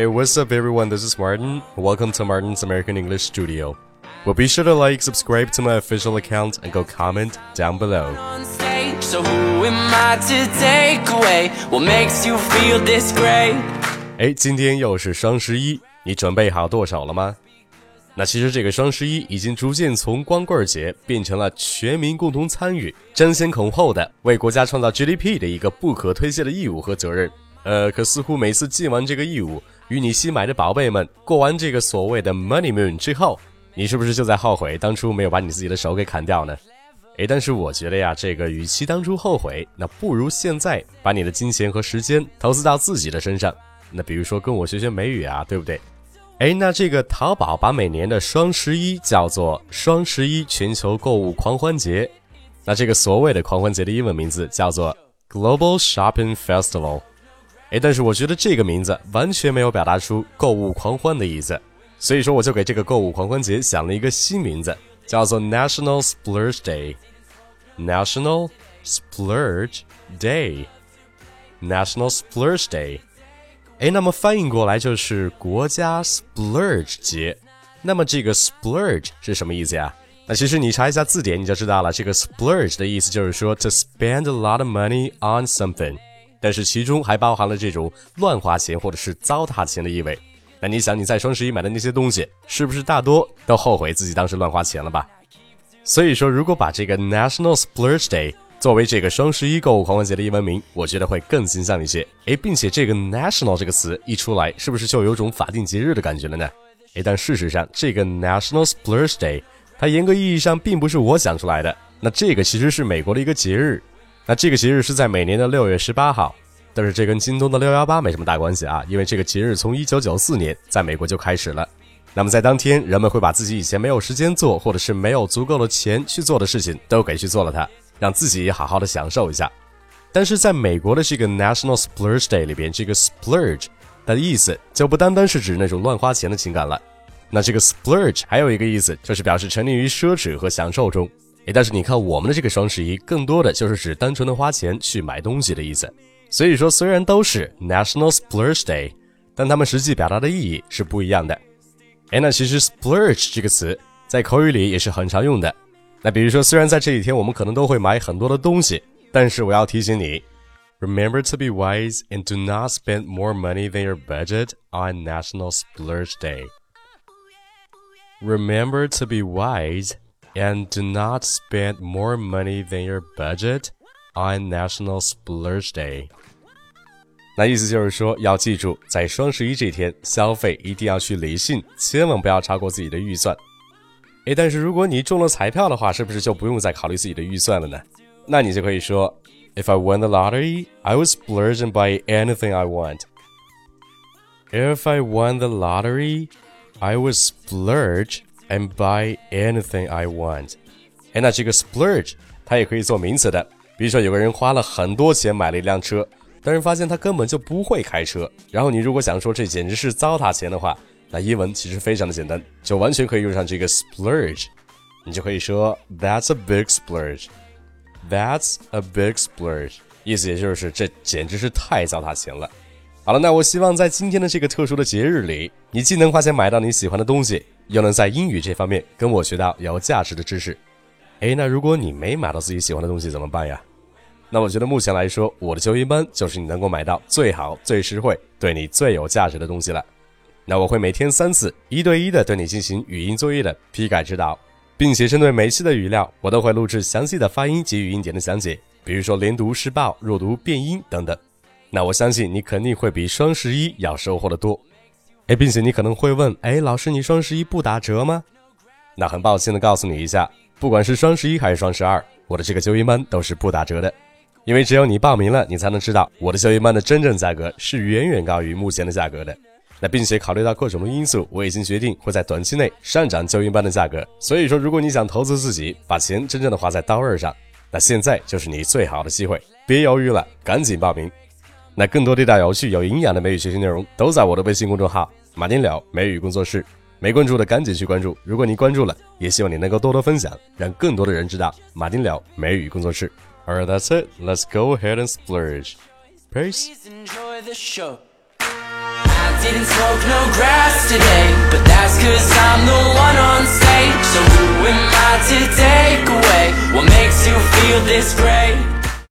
Hey, what's up, everyone? This is Martin. Welcome to Martin's American English Studio. Well, be sure to like, subscribe to my official account, and go comment down below. So who am I to take away what makes you feel this great? 哎，今天又是双十一，你准备好剁手了吗？那其实这个双十一已经逐渐从光棍节变成了全民共同参与、争先恐后的为国家创造 GDP 的一个不可推卸的义务和责任。呃，可似乎每次尽完这个义务，与你新买的宝贝们过完这个所谓的 Money Moon 之后，你是不是就在后悔当初没有把你自己的手给砍掉呢？诶，但是我觉得呀，这个与其当初后悔，那不如现在把你的金钱和时间投资到自己的身上。那比如说跟我学学美语啊，对不对？哎，那这个淘宝把每年的双十一叫做双十一全球购物狂欢节，那这个所谓的狂欢节的英文名字叫做 Global Shopping Festival。哎，但是我觉得这个名字完全没有表达出购物狂欢的意思，所以说我就给这个购物狂欢节想了一个新名字，叫做 National Splurge Day。National Splurge Day，National Splurge Day。哎，那么翻译过来就是国家 splurge 节。那么这个 splurge 是什么意思呀？那其实你查一下字典你就知道了。这个 splurge 的意思就是说 to spend a lot of money on something，但是其中还包含了这种乱花钱或者是糟蹋钱的意味。那你想你在双十一买的那些东西，是不是大多都后悔自己当时乱花钱了吧？所以说，如果把这个 National Splurge Day 作为这个双十一购物狂欢节的英文名，我觉得会更形象一些。诶，并且这个 national 这个词一出来，是不是就有种法定节日的感觉了呢？诶，但事实上，这个 National Splurge Day 它严格意义上并不是我想出来的。那这个其实是美国的一个节日，那这个节日是在每年的六月十八号。但是这跟京东的六幺八没什么大关系啊，因为这个节日从一九九四年在美国就开始了。那么在当天，人们会把自己以前没有时间做，或者是没有足够的钱去做的事情，都给去做了它。让自己好好的享受一下。但是在美国的这个 National Splurge Day 里边，这个 splurge 它的意思就不单单是指那种乱花钱的情感了。那这个 splurge 还有一个意思，就是表示沉溺于奢侈和享受中。诶，但是你看我们的这个双十一，更多的就是指单纯的花钱去买东西的意思。所以说，虽然都是 National Splurge Day，但它们实际表达的意义是不一样的。诶，那其实 splurge 这个词在口语里也是很常用的。那比如说，虽然在这几天我们可能都会买很多的东西，但是我要提醒你，Remember to be wise and do not spend more money than your budget on National Splurge Day. Remember to be wise and do not spend more money than your budget on National Splurge Day. 那意思就是说，要记住，在双十一这天消费一定要去理性，千万不要超过自己的预算。诶，但是如果你中了彩票的话，是不是就不用再考虑自己的预算了呢？那你就可以说，If I won the lottery, I would splurge and buy anything I want. If I won the lottery, I would splurge and buy anything I want. 哎，那这个 splurge 它也可以做名词的。比如说，有个人花了很多钱买了一辆车，但是发现他根本就不会开车。然后你如果想说这简直是糟蹋钱的话，那英文其实非常的简单，就完全可以用上这个 splurge，你就可以说 That's a big splurge，That's a big splurge，意思也就是这简直是太糟蹋钱了。好了，那我希望在今天的这个特殊的节日里，你既能花钱买到你喜欢的东西，又能在英语这方面跟我学到有价值的知识。哎，那如果你没买到自己喜欢的东西怎么办呀？那我觉得目前来说，我的纠音班就是你能够买到最好、最实惠、对你最有价值的东西了。那我会每天三次一对一的对你进行语音作业的批改指导，并且针对每期的语料，我都会录制详细的发音及语音点的讲解，比如说连读、失爆、弱读、变音等等。那我相信你肯定会比双十一要收获的多。哎，并且你可能会问，哎，老师，你双十一不打折吗？那很抱歉的告诉你一下，不管是双十一还是双十二，我的这个纠音班都是不打折的，因为只有你报名了，你才能知道我的纠音班的真正价格是远远高于目前的价格的。那并且考虑到各种的因素，我已经决定会在短期内上涨纠音班的价格。所以说，如果你想投资自己，把钱真正的花在刀刃上，那现在就是你最好的机会，别犹豫了，赶紧报名。那更多地道、有趣、有营养的美语学习内容，都在我的微信公众号“马丁了美语工作室”。没关注的赶紧去关注。如果你关注了，也希望你能够多多分享，让更多的人知道马丁了美语工作室。Alright, that's it. Let's go ahead and splurge. Peace. Please enjoy the show. I didn't smoke no grass today, but that's cause I'm the one on stage. So who am I to take away what makes you feel this great?